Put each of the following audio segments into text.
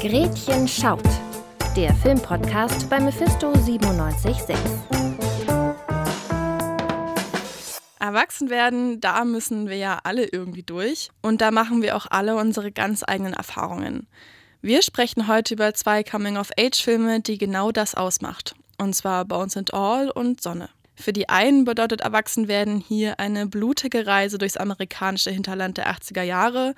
Gretchen schaut. Der Filmpodcast bei Mephisto 976. Erwachsen werden, da müssen wir ja alle irgendwie durch. Und da machen wir auch alle unsere ganz eigenen Erfahrungen. Wir sprechen heute über zwei Coming-of-Age-Filme, die genau das ausmacht. Und zwar Bones and All und Sonne. Für die einen bedeutet Erwachsenwerden hier eine blutige Reise durchs amerikanische Hinterland der 80er Jahre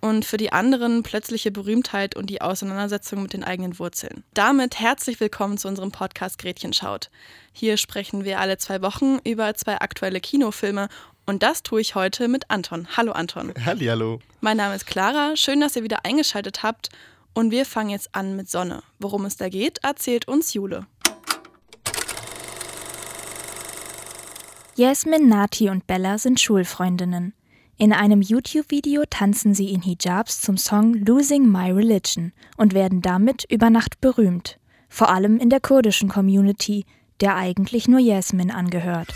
und für die anderen plötzliche Berühmtheit und die Auseinandersetzung mit den eigenen Wurzeln. Damit herzlich willkommen zu unserem Podcast Gretchen schaut. Hier sprechen wir alle zwei Wochen über zwei aktuelle Kinofilme und das tue ich heute mit Anton. Hallo Anton. Hallo. Mein Name ist Clara. Schön, dass ihr wieder eingeschaltet habt. Und wir fangen jetzt an mit Sonne. Worum es da geht, erzählt uns Jule. Jasmin, Nati und Bella sind Schulfreundinnen. In einem YouTube-Video tanzen sie in Hijabs zum Song Losing My Religion und werden damit über Nacht berühmt. Vor allem in der kurdischen Community, der eigentlich nur Jasmin angehört.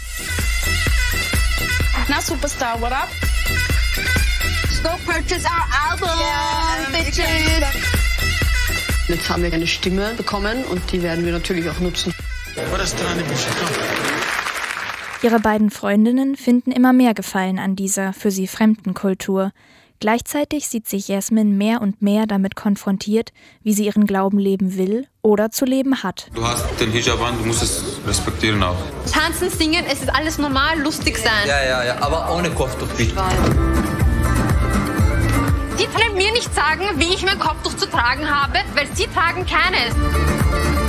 Now Superstar, what up? Go purchase our album, yeah, bitches! Jetzt haben wir eine Stimme bekommen und die werden wir natürlich auch nutzen. Ihre beiden Freundinnen finden immer mehr Gefallen an dieser für sie fremden Kultur. Gleichzeitig sieht sich Jasmin mehr und mehr damit konfrontiert, wie sie ihren Glauben leben will oder zu leben hat. Du hast den Hijab an, du musst es respektieren auch. Tanzen, singen, es ist alles normal, lustig sein. Ja, ja, ja, aber ohne Kopftuch bitte. Sie können mir nicht sagen, wie ich mein Kopftuch zu tragen habe, weil sie tragen keines.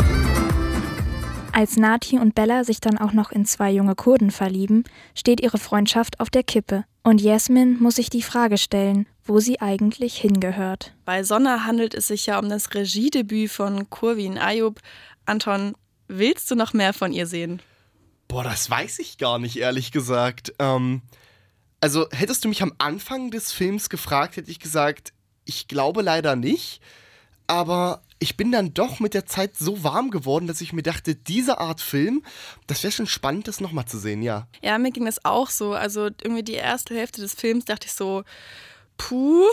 Als Nati und Bella sich dann auch noch in zwei junge Kurden verlieben, steht ihre Freundschaft auf der Kippe. Und Jasmin muss sich die Frage stellen, wo sie eigentlich hingehört. Bei Sonne handelt es sich ja um das Regiedebüt von Kurvin Ayub. Anton, willst du noch mehr von ihr sehen? Boah, das weiß ich gar nicht, ehrlich gesagt. Ähm, also hättest du mich am Anfang des Films gefragt, hätte ich gesagt, ich glaube leider nicht. Aber ich bin dann doch mit der Zeit so warm geworden, dass ich mir dachte, diese Art Film, das wäre schon spannend, das nochmal zu sehen, ja. Ja, mir ging das auch so. Also irgendwie die erste Hälfte des Films dachte ich so, puh,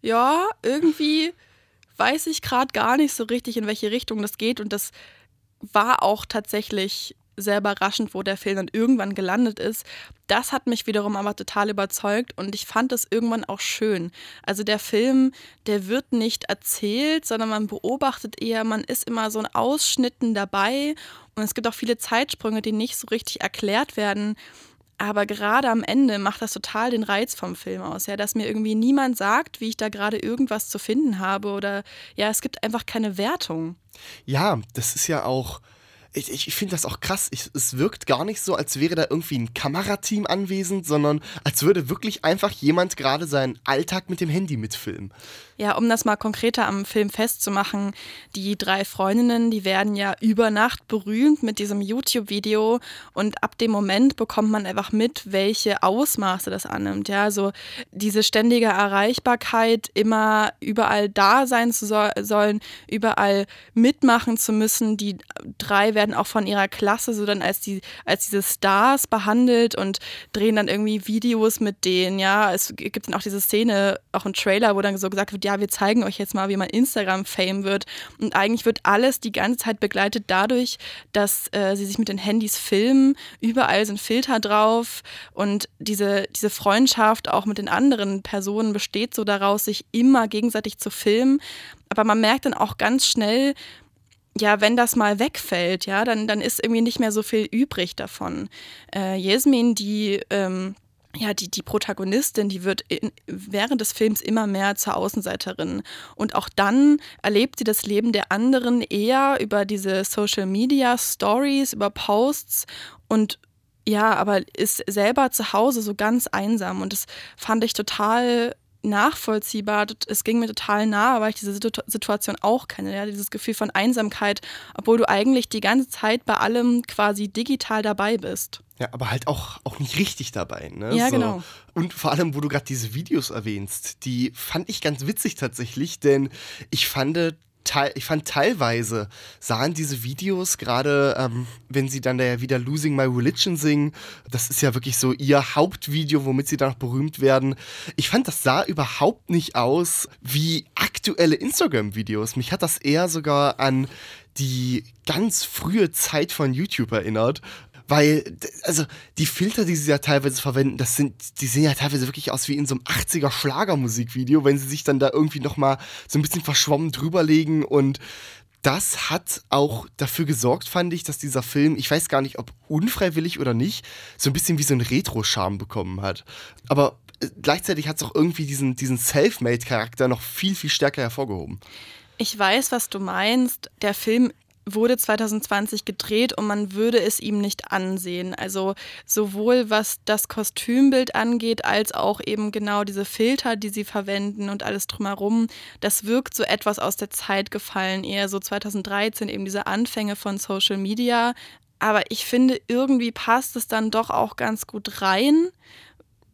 ja, irgendwie weiß ich gerade gar nicht so richtig, in welche Richtung das geht. Und das war auch tatsächlich sehr überraschend, wo der Film dann irgendwann gelandet ist. Das hat mich wiederum aber total überzeugt und ich fand es irgendwann auch schön. Also der Film, der wird nicht erzählt, sondern man beobachtet eher, man ist immer so in Ausschnitten dabei und es gibt auch viele Zeitsprünge, die nicht so richtig erklärt werden. Aber gerade am Ende macht das total den Reiz vom Film aus, ja, dass mir irgendwie niemand sagt, wie ich da gerade irgendwas zu finden habe oder ja, es gibt einfach keine Wertung. Ja, das ist ja auch ich, ich finde das auch krass. Ich, es wirkt gar nicht so, als wäre da irgendwie ein Kamerateam anwesend, sondern als würde wirklich einfach jemand gerade seinen Alltag mit dem Handy mitfilmen. Ja, um das mal konkreter am Film festzumachen, die drei Freundinnen, die werden ja über Nacht berühmt mit diesem YouTube-Video und ab dem Moment bekommt man einfach mit, welche Ausmaße das annimmt. Ja, so diese ständige Erreichbarkeit, immer überall da sein zu so sollen, überall mitmachen zu müssen. Die drei werden auch von ihrer Klasse so dann als die als diese Stars behandelt und drehen dann irgendwie Videos mit denen. Ja, es gibt dann auch diese Szene, auch ein Trailer, wo dann so gesagt wird, ja, wir zeigen euch jetzt mal, wie man Instagram-Fame wird. Und eigentlich wird alles die ganze Zeit begleitet dadurch, dass äh, sie sich mit den Handys filmen. Überall sind Filter drauf und diese, diese Freundschaft auch mit den anderen Personen besteht so daraus, sich immer gegenseitig zu filmen. Aber man merkt dann auch ganz schnell, ja, wenn das mal wegfällt, ja, dann, dann ist irgendwie nicht mehr so viel übrig davon. Äh, Jasmin, die ähm, ja, die, die Protagonistin, die wird in, während des Films immer mehr zur Außenseiterin. Und auch dann erlebt sie das Leben der anderen eher über diese Social Media Stories, über Posts und ja, aber ist selber zu Hause so ganz einsam. Und das fand ich total nachvollziehbar. Es ging mir total nah, weil ich diese Situation auch kenne. Ja? Dieses Gefühl von Einsamkeit, obwohl du eigentlich die ganze Zeit bei allem quasi digital dabei bist. Ja, aber halt auch, auch nicht richtig dabei. Ne? Ja, so. genau. Und vor allem, wo du gerade diese Videos erwähnst, die fand ich ganz witzig tatsächlich, denn ich fand, ich fand teilweise sahen diese Videos gerade, ähm, wenn sie dann da ja wieder Losing My Religion singen, das ist ja wirklich so ihr Hauptvideo, womit sie dann noch berühmt werden. Ich fand, das sah überhaupt nicht aus wie aktuelle Instagram-Videos. Mich hat das eher sogar an die ganz frühe Zeit von YouTube erinnert, weil, also, die Filter, die sie ja teilweise verwenden, das sind, die sehen ja teilweise wirklich aus wie in so einem 80er Schlagermusikvideo, wenn sie sich dann da irgendwie nochmal so ein bisschen verschwommen drüberlegen und das hat auch dafür gesorgt, fand ich, dass dieser Film, ich weiß gar nicht, ob unfreiwillig oder nicht, so ein bisschen wie so ein Retro-Charme bekommen hat. Aber äh, gleichzeitig hat es auch irgendwie diesen, diesen Self-Made-Charakter noch viel, viel stärker hervorgehoben. Ich weiß, was du meinst. Der Film wurde 2020 gedreht und man würde es ihm nicht ansehen. Also sowohl was das Kostümbild angeht, als auch eben genau diese Filter, die sie verwenden und alles drumherum. Das wirkt so etwas aus der Zeit gefallen, eher so 2013, eben diese Anfänge von Social Media. Aber ich finde, irgendwie passt es dann doch auch ganz gut rein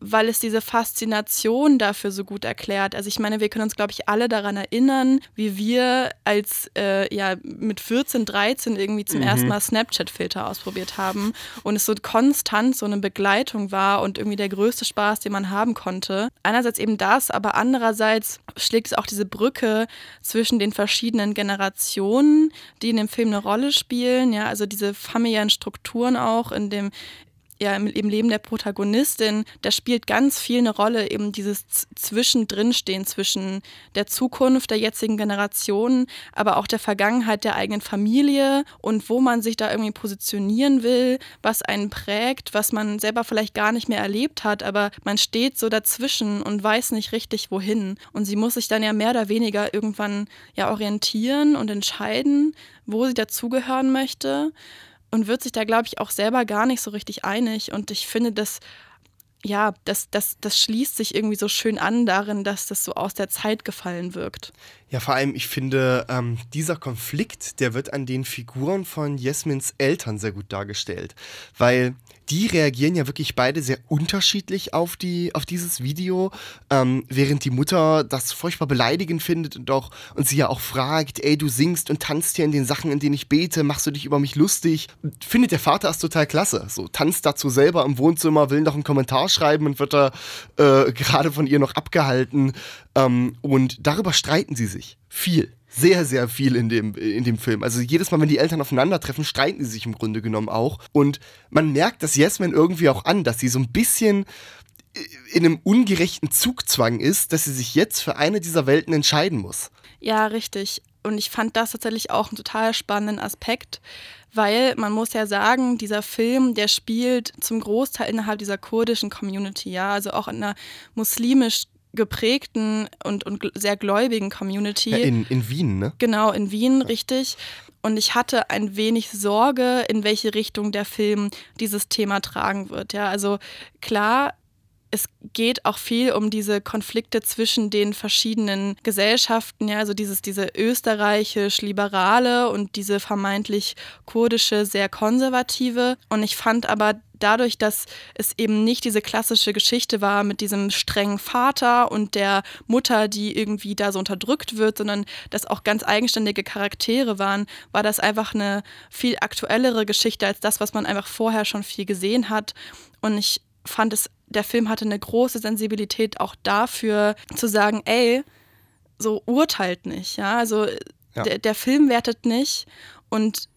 weil es diese Faszination dafür so gut erklärt. Also ich meine, wir können uns, glaube ich, alle daran erinnern, wie wir als äh, ja mit 14, 13 irgendwie zum mhm. ersten Mal Snapchat-Filter ausprobiert haben und es so konstant so eine Begleitung war und irgendwie der größte Spaß, den man haben konnte. Einerseits eben das, aber andererseits schlägt es auch diese Brücke zwischen den verschiedenen Generationen, die in dem Film eine Rolle spielen. Ja, also diese familiären Strukturen auch in dem ja im, Leben der Protagonistin, da spielt ganz viel eine Rolle, eben dieses Zwischendrinstehen zwischen der Zukunft der jetzigen Generation, aber auch der Vergangenheit der eigenen Familie und wo man sich da irgendwie positionieren will, was einen prägt, was man selber vielleicht gar nicht mehr erlebt hat, aber man steht so dazwischen und weiß nicht richtig wohin. Und sie muss sich dann ja mehr oder weniger irgendwann ja orientieren und entscheiden, wo sie dazugehören möchte und wird sich da, glaube ich, auch selber gar nicht so richtig einig. Und ich finde, dass ja, das, das, das schließt sich irgendwie so schön an darin, dass das so aus der Zeit gefallen wirkt. Ja, vor allem, ich finde, ähm, dieser Konflikt, der wird an den Figuren von Jasmins Eltern sehr gut dargestellt. Weil die reagieren ja wirklich beide sehr unterschiedlich auf, die, auf dieses Video, ähm, während die Mutter das furchtbar beleidigend findet und, auch, und sie ja auch fragt, ey, du singst und tanzt hier in den Sachen, in denen ich bete, machst du dich über mich lustig? Findet der Vater das total klasse. So, tanzt dazu selber im Wohnzimmer, will noch einen Kommentar schreiben und wird da äh, gerade von ihr noch abgehalten. Ähm, und darüber streiten sie sich. Viel sehr, sehr viel in dem, in dem Film. Also jedes Mal, wenn die Eltern aufeinandertreffen, streiten sie sich im Grunde genommen auch. Und man merkt das Jasmine irgendwie auch an, dass sie so ein bisschen in einem ungerechten Zugzwang ist, dass sie sich jetzt für eine dieser Welten entscheiden muss. Ja, richtig. Und ich fand das tatsächlich auch einen total spannenden Aspekt, weil man muss ja sagen, dieser Film, der spielt zum Großteil innerhalb dieser kurdischen Community, ja, also auch in einer muslimisch geprägten und, und sehr gläubigen Community. Ja, in, in Wien, ne? Genau, in Wien, ja. richtig. Und ich hatte ein wenig Sorge, in welche Richtung der Film dieses Thema tragen wird. Ja, also klar, es geht auch viel um diese Konflikte zwischen den verschiedenen Gesellschaften, ja, also dieses, diese österreichisch-liberale und diese vermeintlich kurdische, sehr konservative. Und ich fand aber dadurch, dass es eben nicht diese klassische Geschichte war mit diesem strengen Vater und der Mutter, die irgendwie da so unterdrückt wird, sondern dass auch ganz eigenständige Charaktere waren, war das einfach eine viel aktuellere Geschichte als das, was man einfach vorher schon viel gesehen hat. Und ich fand es der Film hatte eine große Sensibilität auch dafür zu sagen, ey, so urteilt nicht, ja, also ja. Der, der Film wertet nicht und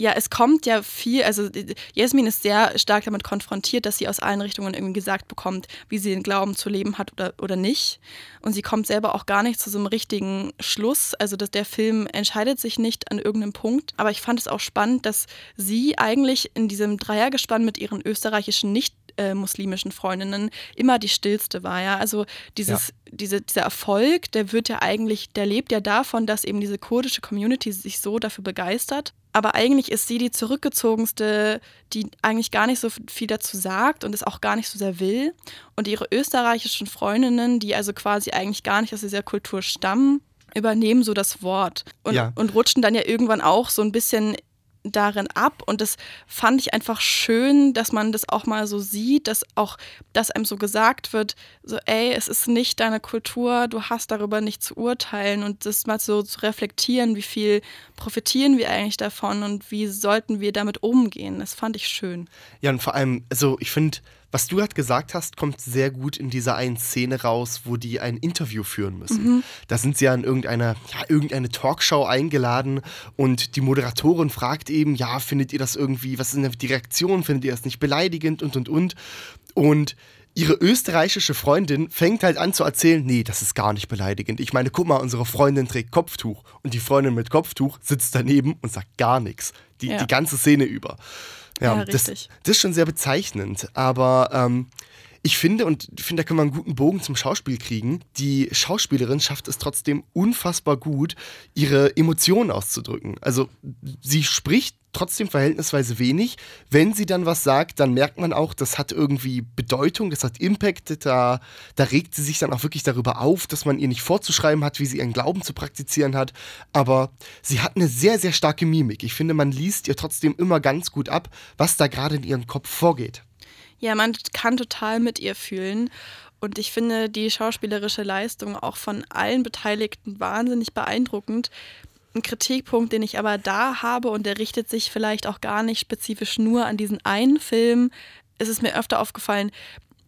ja, es kommt ja viel, also Jasmin ist sehr stark damit konfrontiert, dass sie aus allen Richtungen irgendwie gesagt bekommt, wie sie den Glauben zu leben hat oder, oder nicht. Und sie kommt selber auch gar nicht zu so einem richtigen Schluss. Also dass der Film entscheidet sich nicht an irgendeinem Punkt. Aber ich fand es auch spannend, dass sie eigentlich in diesem Dreiergespann mit ihren österreichischen nicht äh, muslimischen Freundinnen immer die stillste war. Ja? Also dieses, ja. diese, dieser Erfolg, der wird ja eigentlich, der lebt ja davon, dass eben diese kurdische Community sich so dafür begeistert. Aber eigentlich ist sie die zurückgezogenste, die eigentlich gar nicht so viel dazu sagt und es auch gar nicht so sehr will. Und ihre österreichischen Freundinnen, die also quasi eigentlich gar nicht aus dieser Kultur stammen, übernehmen so das Wort und, ja. und rutschen dann ja irgendwann auch so ein bisschen darin ab. Und das fand ich einfach schön, dass man das auch mal so sieht, dass auch, dass einem so gesagt wird, so ey, es ist nicht deine Kultur, du hast darüber nicht zu urteilen. Und das mal so zu reflektieren, wie viel profitieren wir eigentlich davon und wie sollten wir damit umgehen, das fand ich schön. Ja und vor allem, also ich finde, was du gerade gesagt hast, kommt sehr gut in dieser einen Szene raus, wo die ein Interview führen müssen. Mhm. Da sind sie ja in irgendeine, ja, irgendeine Talkshow eingeladen und die Moderatorin fragt eben, ja, findet ihr das irgendwie, was ist denn die Reaktion, findet ihr das nicht beleidigend und und und. Und ihre österreichische Freundin fängt halt an zu erzählen, nee, das ist gar nicht beleidigend. Ich meine, guck mal, unsere Freundin trägt Kopftuch und die Freundin mit Kopftuch sitzt daneben und sagt gar nichts. Die, ja. die ganze Szene über. Ja, ja das, das, ist schon sehr bezeichnend. Aber ähm, ich finde, und ich finde, da können wir einen guten Bogen zum Schauspiel kriegen. Die Schauspielerin schafft es trotzdem unfassbar gut, ihre Emotionen auszudrücken. Also sie spricht trotzdem verhältnisweise wenig. Wenn sie dann was sagt, dann merkt man auch, das hat irgendwie Bedeutung, das hat Impact. Da, da regt sie sich dann auch wirklich darüber auf, dass man ihr nicht vorzuschreiben hat, wie sie ihren Glauben zu praktizieren hat. Aber sie hat eine sehr, sehr starke Mimik. Ich finde, man liest ihr trotzdem immer ganz gut ab, was da gerade in ihrem Kopf vorgeht. Ja, man kann total mit ihr fühlen. Und ich finde die schauspielerische Leistung auch von allen Beteiligten wahnsinnig beeindruckend. Ein Kritikpunkt, den ich aber da habe, und der richtet sich vielleicht auch gar nicht spezifisch nur an diesen einen Film, ist es mir öfter aufgefallen,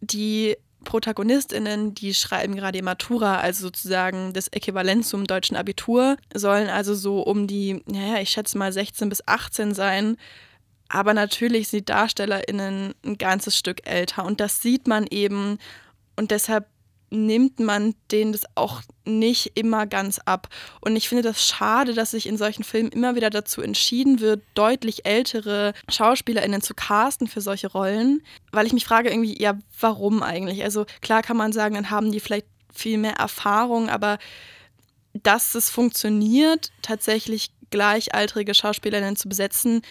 die ProtagonistInnen, die schreiben gerade Matura, also sozusagen das Äquivalent zum deutschen Abitur, sollen also so um die, naja, ich schätze mal 16 bis 18 sein. Aber natürlich sind die DarstellerInnen ein ganzes Stück älter und das sieht man eben und deshalb nimmt man denen das auch nicht immer ganz ab. Und ich finde das schade, dass sich in solchen Filmen immer wieder dazu entschieden wird, deutlich ältere SchauspielerInnen zu casten für solche Rollen. Weil ich mich frage irgendwie, ja, warum eigentlich? Also klar kann man sagen, dann haben die vielleicht viel mehr Erfahrung, aber dass es funktioniert, tatsächlich gleichaltrige SchauspielerInnen zu besetzen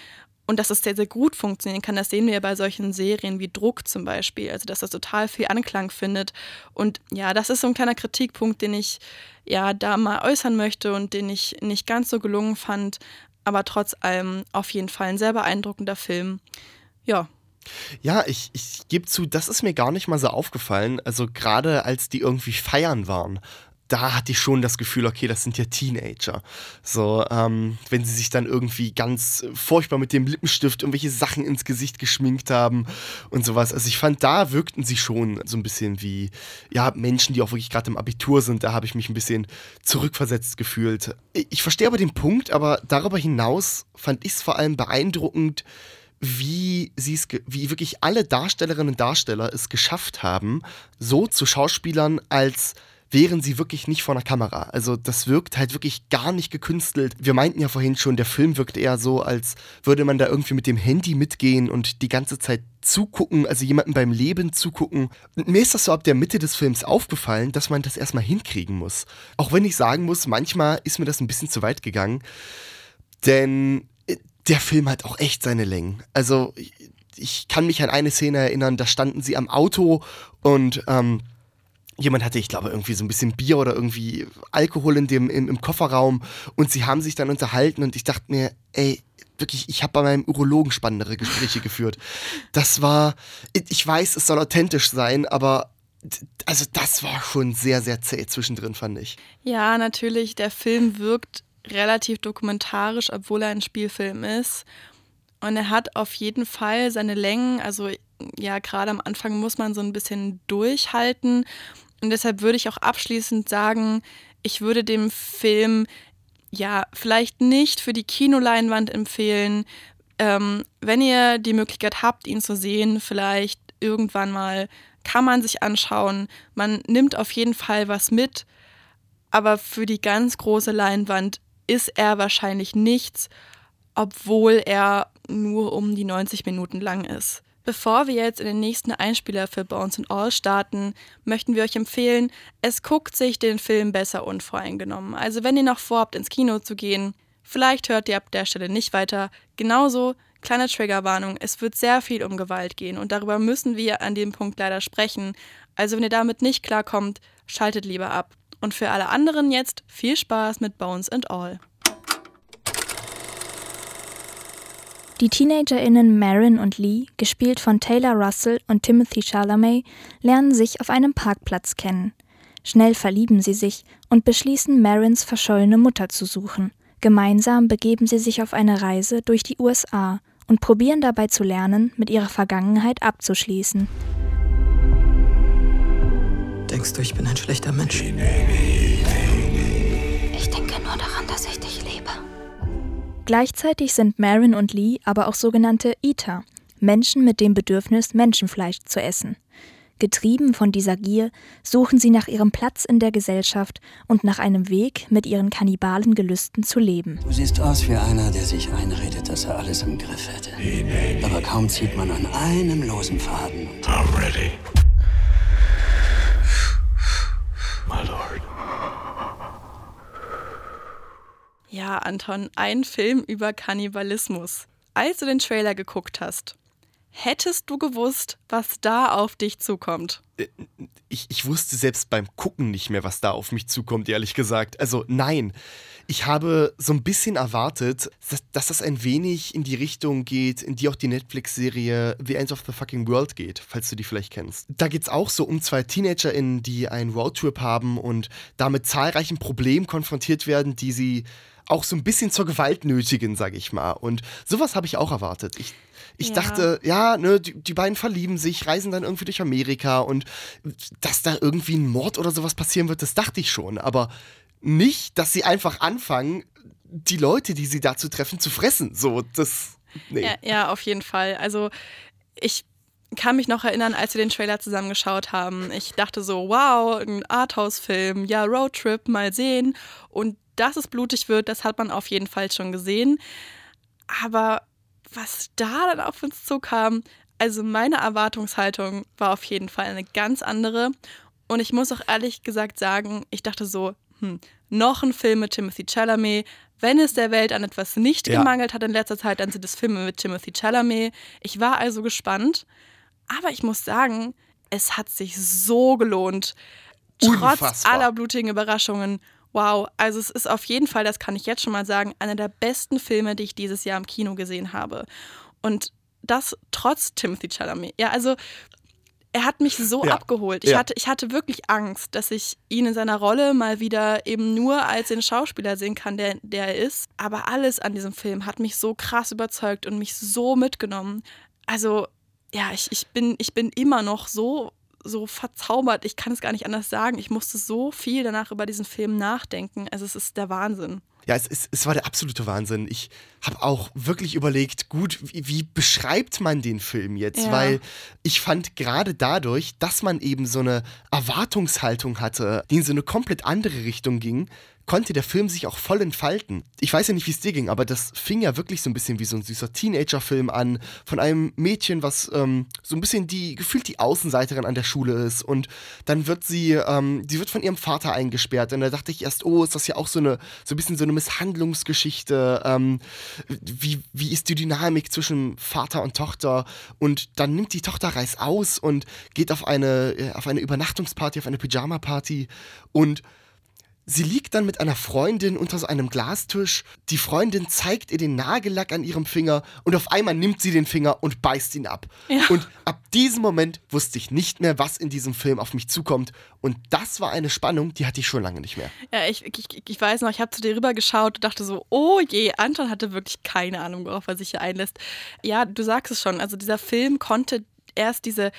und dass es sehr, sehr gut funktionieren kann, das sehen wir ja bei solchen Serien wie Druck zum Beispiel. Also, dass das total viel Anklang findet. Und ja, das ist so ein kleiner Kritikpunkt, den ich ja da mal äußern möchte und den ich nicht ganz so gelungen fand. Aber trotz allem auf jeden Fall ein sehr beeindruckender Film. Ja, ja, ich, ich gebe zu, das ist mir gar nicht mal so aufgefallen. Also gerade als die irgendwie feiern waren da hatte ich schon das Gefühl, okay, das sind ja Teenager. So, ähm, wenn sie sich dann irgendwie ganz furchtbar mit dem Lippenstift irgendwelche Sachen ins Gesicht geschminkt haben und sowas. Also ich fand, da wirkten sie schon so ein bisschen wie, ja, Menschen, die auch wirklich gerade im Abitur sind. Da habe ich mich ein bisschen zurückversetzt gefühlt. Ich verstehe aber den Punkt, aber darüber hinaus fand ich es vor allem beeindruckend, wie sie es, wie wirklich alle Darstellerinnen und Darsteller es geschafft haben, so zu Schauspielern als wären sie wirklich nicht vor einer Kamera. Also das wirkt halt wirklich gar nicht gekünstelt. Wir meinten ja vorhin schon, der Film wirkt eher so, als würde man da irgendwie mit dem Handy mitgehen und die ganze Zeit zugucken, also jemandem beim Leben zugucken. Und mir ist das so ab der Mitte des Films aufgefallen, dass man das erstmal hinkriegen muss. Auch wenn ich sagen muss, manchmal ist mir das ein bisschen zu weit gegangen. Denn äh, der Film hat auch echt seine Längen. Also ich kann mich an eine Szene erinnern, da standen sie am Auto und ähm, jemand hatte, ich glaube, irgendwie so ein bisschen Bier oder irgendwie Alkohol in dem, im, im Kofferraum und sie haben sich dann unterhalten und ich dachte mir, ey, wirklich, ich habe bei meinem Urologen spannendere Gespräche geführt. Das war, ich weiß, es soll authentisch sein, aber also das war schon sehr, sehr zäh zwischendrin, fand ich. Ja, natürlich, der Film wirkt relativ dokumentarisch, obwohl er ein Spielfilm ist. Und er hat auf jeden Fall seine Längen, also ja, gerade am Anfang muss man so ein bisschen durchhalten. Und deshalb würde ich auch abschließend sagen, ich würde dem Film ja vielleicht nicht für die Kinoleinwand empfehlen. Ähm, wenn ihr die Möglichkeit habt, ihn zu sehen, vielleicht irgendwann mal, kann man sich anschauen. Man nimmt auf jeden Fall was mit, aber für die ganz große Leinwand ist er wahrscheinlich nichts, obwohl er nur um die 90 Minuten lang ist. Bevor wir jetzt in den nächsten Einspieler für Bones and All starten, möchten wir euch empfehlen, es guckt sich den Film besser unvoreingenommen. Also wenn ihr noch vorhabt, ins Kino zu gehen, vielleicht hört ihr ab der Stelle nicht weiter. Genauso, kleine Triggerwarnung, es wird sehr viel um Gewalt gehen und darüber müssen wir an dem Punkt leider sprechen. Also wenn ihr damit nicht klarkommt, schaltet lieber ab. Und für alle anderen jetzt viel Spaß mit Bones and All. Die TeenagerInnen Marin und Lee, gespielt von Taylor Russell und Timothy Chalamet, lernen sich auf einem Parkplatz kennen. Schnell verlieben sie sich und beschließen, Marins verschollene Mutter zu suchen. Gemeinsam begeben sie sich auf eine Reise durch die USA und probieren dabei zu lernen, mit ihrer Vergangenheit abzuschließen. Denkst du, ich bin ein schlechter Mensch? Ich denke Gleichzeitig sind Marin und Lee aber auch sogenannte Eater, Menschen mit dem Bedürfnis, Menschenfleisch zu essen. Getrieben von dieser Gier suchen sie nach ihrem Platz in der Gesellschaft und nach einem Weg, mit ihren kannibalen Gelüsten zu leben. Du siehst aus wie einer, der sich einredet, dass er alles im Griff hätte. Aber kaum zieht man an einem losen Faden. I'm ready. My lord. Ja, Anton, ein Film über Kannibalismus. Als du den Trailer geguckt hast, Hättest du gewusst, was da auf dich zukommt? Äh, ich, ich wusste selbst beim Gucken nicht mehr, was da auf mich zukommt, ehrlich gesagt. Also nein, ich habe so ein bisschen erwartet, dass, dass das ein wenig in die Richtung geht, in die auch die Netflix-Serie The End of the Fucking World geht, falls du die vielleicht kennst. Da geht es auch so um zwei TeenagerInnen, die einen Roadtrip haben und da mit zahlreichen Problemen konfrontiert werden, die sie auch so ein bisschen zur Gewalt nötigen, sag ich mal. Und sowas habe ich auch erwartet. Ich, ich ja. dachte, ja, ne, die, die, beiden verlieben sich, reisen dann irgendwie durch Amerika und dass da irgendwie ein Mord oder sowas passieren wird, das dachte ich schon. Aber nicht, dass sie einfach anfangen, die Leute, die sie dazu treffen, zu fressen. So, das. Nee. Ja, ja, auf jeden Fall. Also, ich kann mich noch erinnern, als wir den Trailer zusammengeschaut haben. Ich dachte so, wow, ein Arthouse-Film, ja, Roadtrip, mal sehen. Und dass es blutig wird, das hat man auf jeden Fall schon gesehen. Aber was da dann auf uns zukam, also meine Erwartungshaltung war auf jeden Fall eine ganz andere. Und ich muss auch ehrlich gesagt sagen, ich dachte so, hm, noch ein Film mit Timothy Chalamet. Wenn es der Welt an etwas nicht ja. gemangelt hat in letzter Zeit, dann sind es Filme mit Timothy Chalamet. Ich war also gespannt. Aber ich muss sagen, es hat sich so gelohnt. Unfassbar. Trotz aller blutigen Überraschungen Wow, also es ist auf jeden Fall, das kann ich jetzt schon mal sagen, einer der besten Filme, die ich dieses Jahr im Kino gesehen habe. Und das trotz Timothy Chalamet. Ja, also er hat mich so ja. abgeholt. Ich, ja. hatte, ich hatte wirklich Angst, dass ich ihn in seiner Rolle mal wieder eben nur als den Schauspieler sehen kann, der, der er ist. Aber alles an diesem Film hat mich so krass überzeugt und mich so mitgenommen. Also, ja, ich, ich, bin, ich bin immer noch so so verzaubert. Ich kann es gar nicht anders sagen. Ich musste so viel danach über diesen Film nachdenken. Also es ist der Wahnsinn. Ja, es, es, es war der absolute Wahnsinn. Ich habe auch wirklich überlegt, gut, wie, wie, beschreibt man den Film jetzt? Ja. Weil ich fand gerade dadurch, dass man eben so eine Erwartungshaltung hatte, die in so eine komplett andere Richtung ging, konnte der Film sich auch voll entfalten. Ich weiß ja nicht, wie es dir ging, aber das fing ja wirklich so ein bisschen wie so ein süßer Teenager-Film an, von einem Mädchen, was ähm, so ein bisschen die, gefühlt die Außenseiterin an der Schule ist. Und dann wird sie, ähm, sie wird von ihrem Vater eingesperrt. Und da dachte ich erst, oh, ist das ja auch so eine, so ein bisschen so eine Misshandlungsgeschichte. Ähm, wie, wie ist die Dynamik zwischen Vater und Tochter? Und dann nimmt die Tochter Reis aus und geht auf eine, äh, auf eine Übernachtungsparty, auf eine Pyjama-Party und Sie liegt dann mit einer Freundin unter so einem Glastisch. Die Freundin zeigt ihr den Nagellack an ihrem Finger und auf einmal nimmt sie den Finger und beißt ihn ab. Ja. Und ab diesem Moment wusste ich nicht mehr, was in diesem Film auf mich zukommt. Und das war eine Spannung, die hatte ich schon lange nicht mehr. Ja, ich, ich, ich weiß noch, ich habe zu dir rüber geschaut und dachte so, oh je, Anton hatte wirklich keine Ahnung, worauf er sich hier einlässt. Ja, du sagst es schon, also dieser Film konnte erst diese,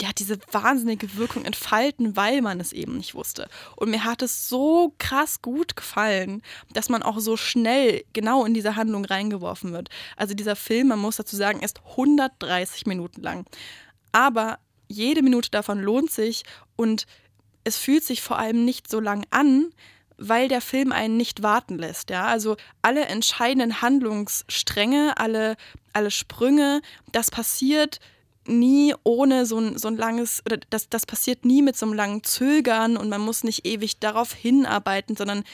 ja, diese wahnsinnige Wirkung entfalten, weil man es eben nicht wusste. Und mir hat es so krass gut gefallen, dass man auch so schnell genau in diese Handlung reingeworfen wird. Also dieser Film, man muss dazu sagen, ist 130 Minuten lang. Aber jede Minute davon lohnt sich und es fühlt sich vor allem nicht so lang an, weil der Film einen nicht warten lässt. Ja? Also alle entscheidenden Handlungsstränge, alle, alle Sprünge, das passiert nie ohne so ein, so ein langes, oder das, das passiert nie mit so einem langen Zögern und man muss nicht ewig darauf hinarbeiten, sondern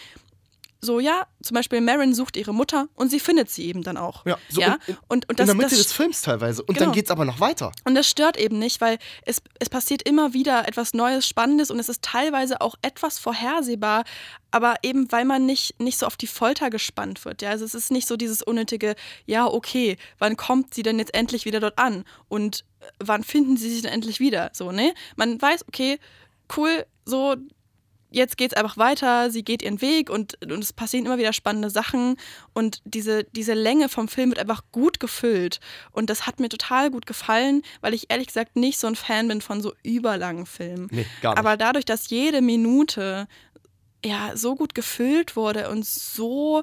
so, ja, zum Beispiel Marin sucht ihre Mutter und sie findet sie eben dann auch. Ja, so ja? In, und, und das, in der Mitte das, des Films teilweise. Und genau. dann geht es aber noch weiter. Und das stört eben nicht, weil es, es passiert immer wieder etwas Neues, Spannendes und es ist teilweise auch etwas vorhersehbar, aber eben weil man nicht, nicht so auf die Folter gespannt wird. Ja? Also es ist nicht so dieses unnötige, ja, okay, wann kommt sie denn jetzt endlich wieder dort an? Und äh, wann finden sie sich denn endlich wieder? So, ne? Man weiß, okay, cool, so, jetzt geht es einfach weiter, sie geht ihren Weg und, und es passieren immer wieder spannende Sachen und diese, diese Länge vom Film wird einfach gut gefüllt und das hat mir total gut gefallen, weil ich ehrlich gesagt nicht so ein Fan bin von so überlangen Filmen. Nee, gar nicht. Aber dadurch, dass jede Minute ja so gut gefüllt wurde und so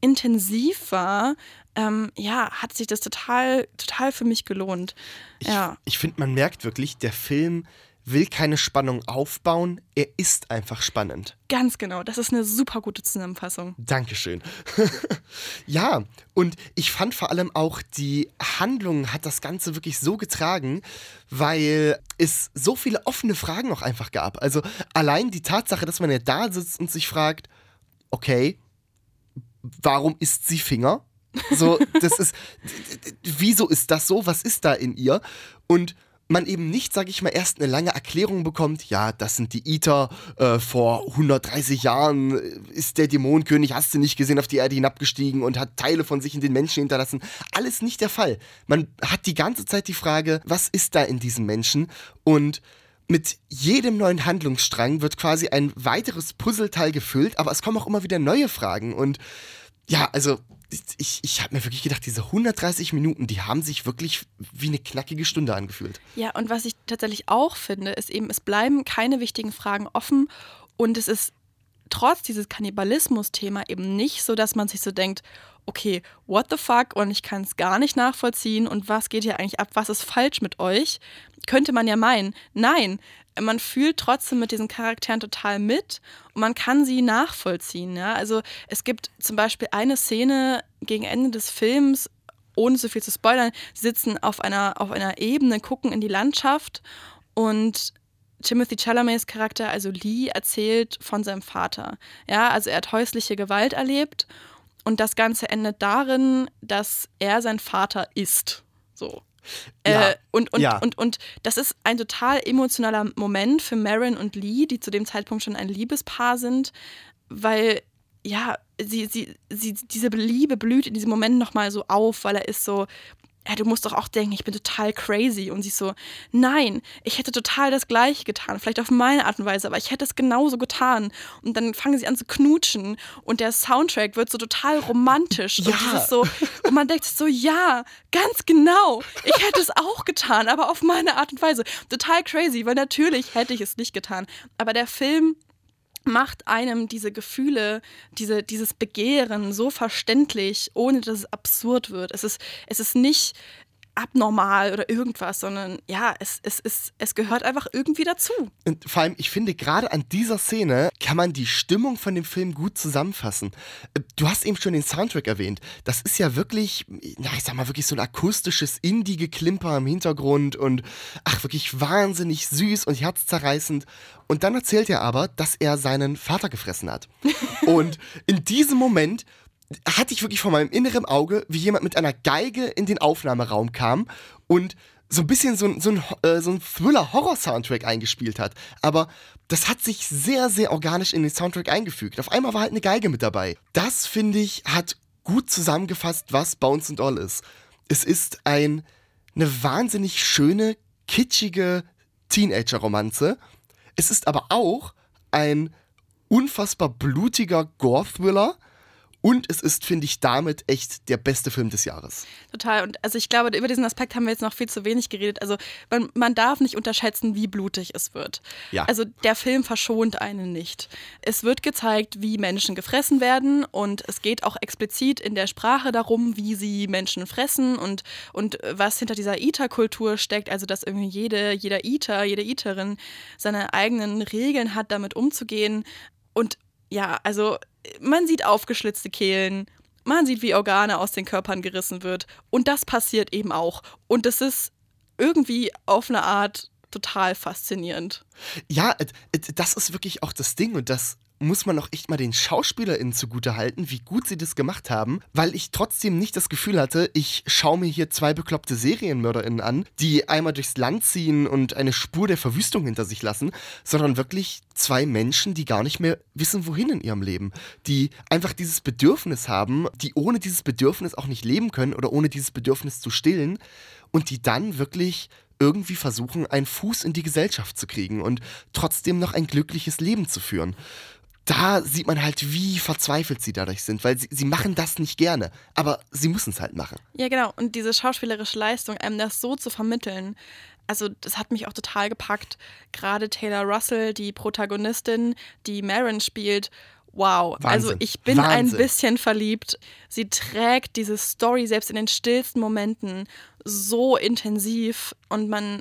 intensiv war, ähm, ja, hat sich das total, total für mich gelohnt. Ich, ja. ich finde, man merkt wirklich, der Film will keine Spannung aufbauen, er ist einfach spannend. Ganz genau, das ist eine super gute Zusammenfassung. Dankeschön. ja, und ich fand vor allem auch, die Handlung hat das Ganze wirklich so getragen, weil es so viele offene Fragen auch einfach gab. Also allein die Tatsache, dass man ja da sitzt und sich fragt, okay, warum isst sie Finger? So, das ist, wieso ist das so? Was ist da in ihr? Und man eben nicht, sag ich mal, erst eine lange Erklärung bekommt, ja, das sind die Iter, äh, vor 130 Jahren ist der Dämonenkönig, hast du nicht gesehen, auf die Erde hinabgestiegen und hat Teile von sich in den Menschen hinterlassen. Alles nicht der Fall. Man hat die ganze Zeit die Frage, was ist da in diesem Menschen? Und mit jedem neuen Handlungsstrang wird quasi ein weiteres Puzzleteil gefüllt, aber es kommen auch immer wieder neue Fragen und ja, also ich, ich habe mir wirklich gedacht, diese 130 Minuten, die haben sich wirklich wie eine knackige Stunde angefühlt. Ja, und was ich tatsächlich auch finde, ist eben, es bleiben keine wichtigen Fragen offen und es ist trotz dieses Kannibalismus-Thema eben nicht so, dass man sich so denkt, okay, what the fuck und ich kann es gar nicht nachvollziehen und was geht hier eigentlich ab, was ist falsch mit euch? Könnte man ja meinen. Nein, man fühlt trotzdem mit diesen Charakteren total mit und man kann sie nachvollziehen. Ja? Also es gibt zum Beispiel eine Szene gegen Ende des Films, ohne so viel zu spoilern, sitzen auf einer, auf einer Ebene, gucken in die Landschaft und Timothy Chalamets Charakter, also Lee, erzählt von seinem Vater. Ja, also er hat häusliche Gewalt erlebt und das Ganze endet darin, dass er sein Vater ist. So. Ja, äh, und, und, ja. und, und das ist ein total emotionaler Moment für Marin und Lee, die zu dem Zeitpunkt schon ein Liebespaar sind, weil ja, sie, sie, sie, diese Liebe blüht in diesem Moment nochmal so auf, weil er ist so, ja, du musst doch auch denken, ich bin total crazy. Und sie so, nein, ich hätte total das Gleiche getan. Vielleicht auf meine Art und Weise, aber ich hätte es genauso getan. Und dann fangen sie an zu knutschen und der Soundtrack wird so total romantisch. Ja. Und, dieses so, und man denkt so, ja, ganz genau. Ich hätte es auch getan, aber auf meine Art und Weise. Total crazy, weil natürlich hätte ich es nicht getan. Aber der Film macht einem diese Gefühle, diese, dieses Begehren so verständlich, ohne dass es absurd wird. Es ist, es ist nicht abnormal oder irgendwas, sondern ja, es, es, es, es gehört einfach irgendwie dazu. Und vor allem, ich finde, gerade an dieser Szene kann man die Stimmung von dem Film gut zusammenfassen. Äh, Du hast eben schon den Soundtrack erwähnt. Das ist ja wirklich, na, ich sag mal, wirklich so ein akustisches Indie-Geklimper im Hintergrund und ach, wirklich wahnsinnig süß und herzzerreißend. Und dann erzählt er aber, dass er seinen Vater gefressen hat. und in diesem Moment hatte ich wirklich vor meinem inneren Auge, wie jemand mit einer Geige in den Aufnahmeraum kam und so ein bisschen so, ein- so ein, äh, so ein Thriller-Horror-Soundtrack eingespielt hat. Aber das hat sich sehr, sehr organisch in den Soundtrack eingefügt. Auf einmal war halt eine Geige mit dabei. Das, finde ich, hat gut zusammengefasst, was Bounce and All ist. Es ist ein, eine wahnsinnig schöne, kitschige Teenager-Romanze. Es ist aber auch ein unfassbar blutiger Gore-Thriller. Und es ist, finde ich, damit echt der beste Film des Jahres. Total. Und also ich glaube, über diesen Aspekt haben wir jetzt noch viel zu wenig geredet. Also man, man darf nicht unterschätzen, wie blutig es wird. Ja. Also der Film verschont einen nicht. Es wird gezeigt, wie Menschen gefressen werden und es geht auch explizit in der Sprache darum, wie sie Menschen fressen und, und was hinter dieser Eater-Kultur steckt. Also dass irgendwie jede, jeder Eater, jede Eaterin seine eigenen Regeln hat, damit umzugehen. Und ja, also man sieht aufgeschlitzte Kehlen, man sieht, wie Organe aus den Körpern gerissen wird. Und das passiert eben auch. Und das ist irgendwie auf eine Art total faszinierend. Ja, äh, äh, das ist wirklich auch das Ding und das muss man auch echt mal den SchauspielerInnen zugutehalten, wie gut sie das gemacht haben, weil ich trotzdem nicht das Gefühl hatte, ich schaue mir hier zwei bekloppte SerienmörderInnen an, die einmal durchs Land ziehen und eine Spur der Verwüstung hinter sich lassen, sondern wirklich zwei Menschen, die gar nicht mehr wissen, wohin in ihrem Leben. Die einfach dieses Bedürfnis haben, die ohne dieses Bedürfnis auch nicht leben können oder ohne dieses Bedürfnis zu stillen und die dann wirklich irgendwie versuchen, einen Fuß in die Gesellschaft zu kriegen und trotzdem noch ein glückliches Leben zu führen. Da sieht man halt, wie verzweifelt sie dadurch sind, weil sie, sie machen das nicht gerne, aber sie müssen es halt machen. Ja, genau. Und diese schauspielerische Leistung, einem das so zu vermitteln, also das hat mich auch total gepackt. Gerade Taylor Russell, die Protagonistin, die Marin spielt. Wow, Wahnsinn. also ich bin Wahnsinn. ein bisschen verliebt. Sie trägt diese Story selbst in den stillsten Momenten so intensiv und man,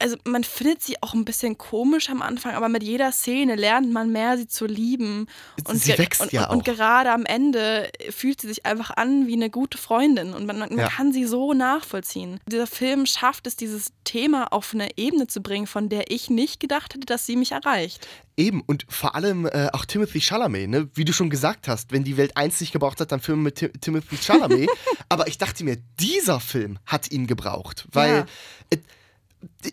also man findet sie auch ein bisschen komisch am Anfang, aber mit jeder Szene lernt man mehr, sie zu lieben. Und Sie wächst und, ja und, und auch. gerade am Ende fühlt sie sich einfach an wie eine gute Freundin und man, man Ja. kann sie so nachvollziehen. Dieser Film schafft es, dieses Thema auf eine Ebene zu bringen, von der ich nicht gedacht hätte, dass sie mich erreicht. Eben, und vor allem äh, auch Timothy Chalamet, ne? wie du schon gesagt hast, wenn die Welt eins nicht gebraucht hat, dann Filme mit Ti Timothy Chalamet. Aber ich dachte mir, dieser Film hat ihn gebraucht, weil Ja. äh,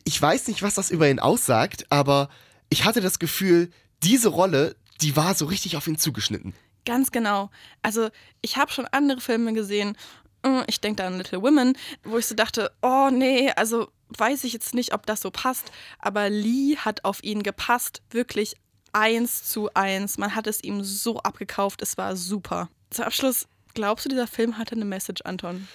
ich weiß nicht, was das über ihn aussagt, aber ich hatte das Gefühl, diese Rolle, die war so richtig auf ihn zugeschnitten. Ganz genau. Also ich habe schon andere Filme gesehen. äh, Ich denke da an Little Women, wo ich so dachte, oh nee, also weiß ich jetzt nicht, ob das so passt. Aber Lee hat auf ihn gepasst, wirklich eins zu eins. Man hat es ihm so abgekauft, es war super. Zum Abschluss, glaubst du, dieser Film hatte eine Message, Anton?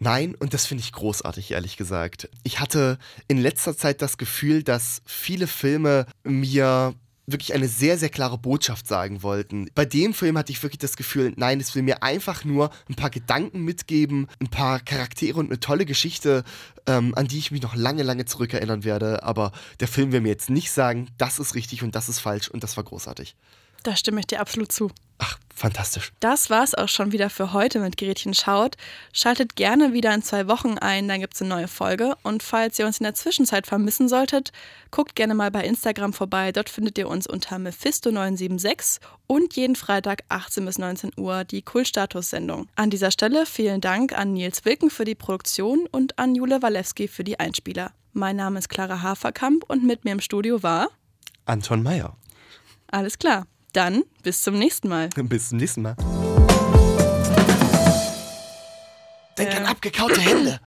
Nein, und das finde ich großartig, ehrlich gesagt. Ich hatte in letzter Zeit das Gefühl, dass viele Filme mir wirklich eine sehr, sehr klare Botschaft sagen wollten. Bei dem Film hatte ich wirklich das Gefühl, nein, es will mir einfach nur ein paar Gedanken mitgeben, ein paar Charaktere und eine tolle Geschichte, ähm, an die ich mich noch lange, lange zurückerinnern werde. Aber der Film will mir jetzt nicht sagen, das ist richtig und das ist falsch und das war großartig. Da stimme ich dir absolut zu. Ach, fantastisch. Das war's auch schon wieder für heute mit Gretchen Schaut. Schaltet gerne wieder in zwei Wochen ein, dann gibt's eine neue Folge. Und falls ihr uns in der Zwischenzeit vermissen solltet, guckt gerne mal bei Instagram vorbei. Dort findet ihr uns unter Mephisto976 und jeden Freitag 18 bis 19 Uhr die Kultstatus-Sendung. An dieser Stelle vielen Dank an Nils Wilken für die Produktion und an Jule Walewski für die Einspieler. Mein Name ist Clara Haferkamp und mit mir im Studio war Anton Meyer. alles klar. Dann bis zum nächsten Mal. Bis zum nächsten Mal. Denk an abgekaute Hände.